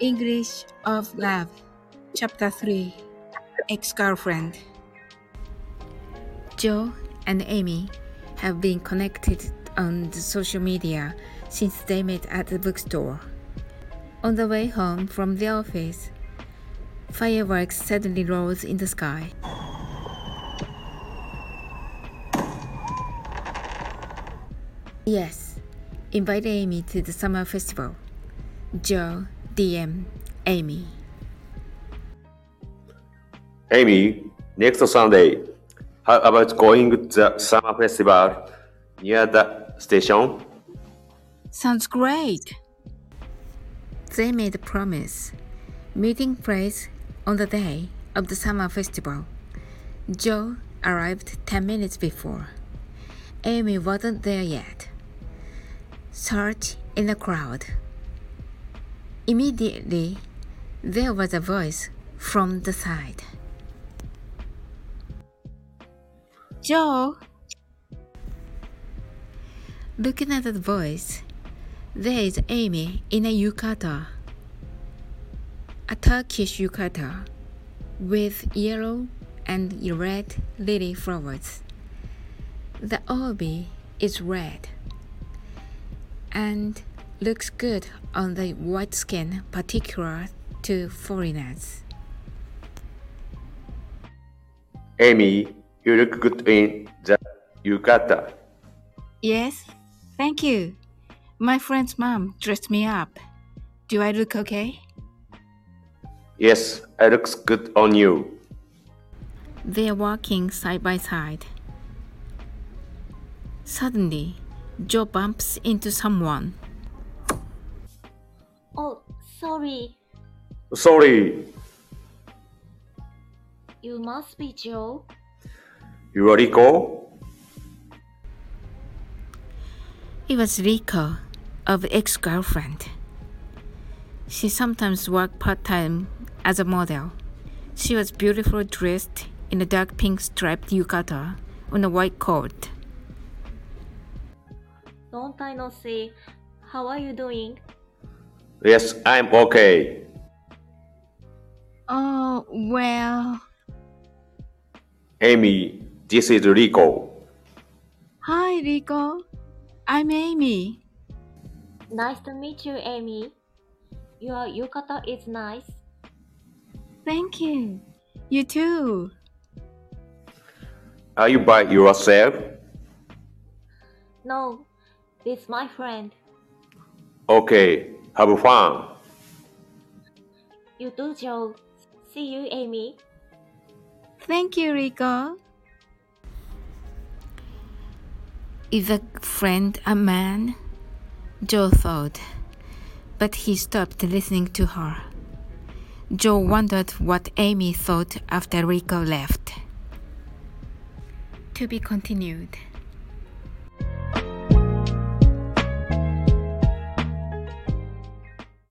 English of Love, Chapter 3 Ex Girlfriend. Joe and Amy have been connected on the social media since they met at the bookstore. On the way home from the office, fireworks suddenly rose in the sky. Yes, invite Amy to the summer festival. Joe DM Amy. Amy, next Sunday, how about going to the summer festival near the station? Sounds great. They made a promise. Meeting place on the day of the summer festival. Joe arrived 10 minutes before. Amy wasn't there yet. Search in the crowd. Immediately, there was a voice from the side. Joe! Looking at the voice, there is Amy in a yukata. A Turkish yukata with yellow and red lily flowers. The obi is red and looks good on the white skin, particular to foreigners. Amy, you look good in the yukata. Yes, thank you. My friend's mom dressed me up. Do I look okay? Yes, it looks good on you. They are walking side by side. Suddenly, Joe bumps into someone. Sorry. Sorry, You must be Joe. you are Rico? It was Rico, of ex girlfriend. She sometimes worked part time as a model. She was beautifully dressed in a dark pink striped yukata on a white coat. Don't I no see. How are you doing? Yes, I'm okay. Oh, well. Amy, this is Rico. Hi, Rico. I'm Amy. Nice to meet you, Amy. Your yukata is nice. Thank you. You too. Are you by yourself? No, this my friend. Okay, have fun. You do, Joe. See you, Amy. Thank you, Rico. Is a friend a man? Joe thought, but he stopped listening to her. Joe wondered what Amy thought after Rico left. To be continued.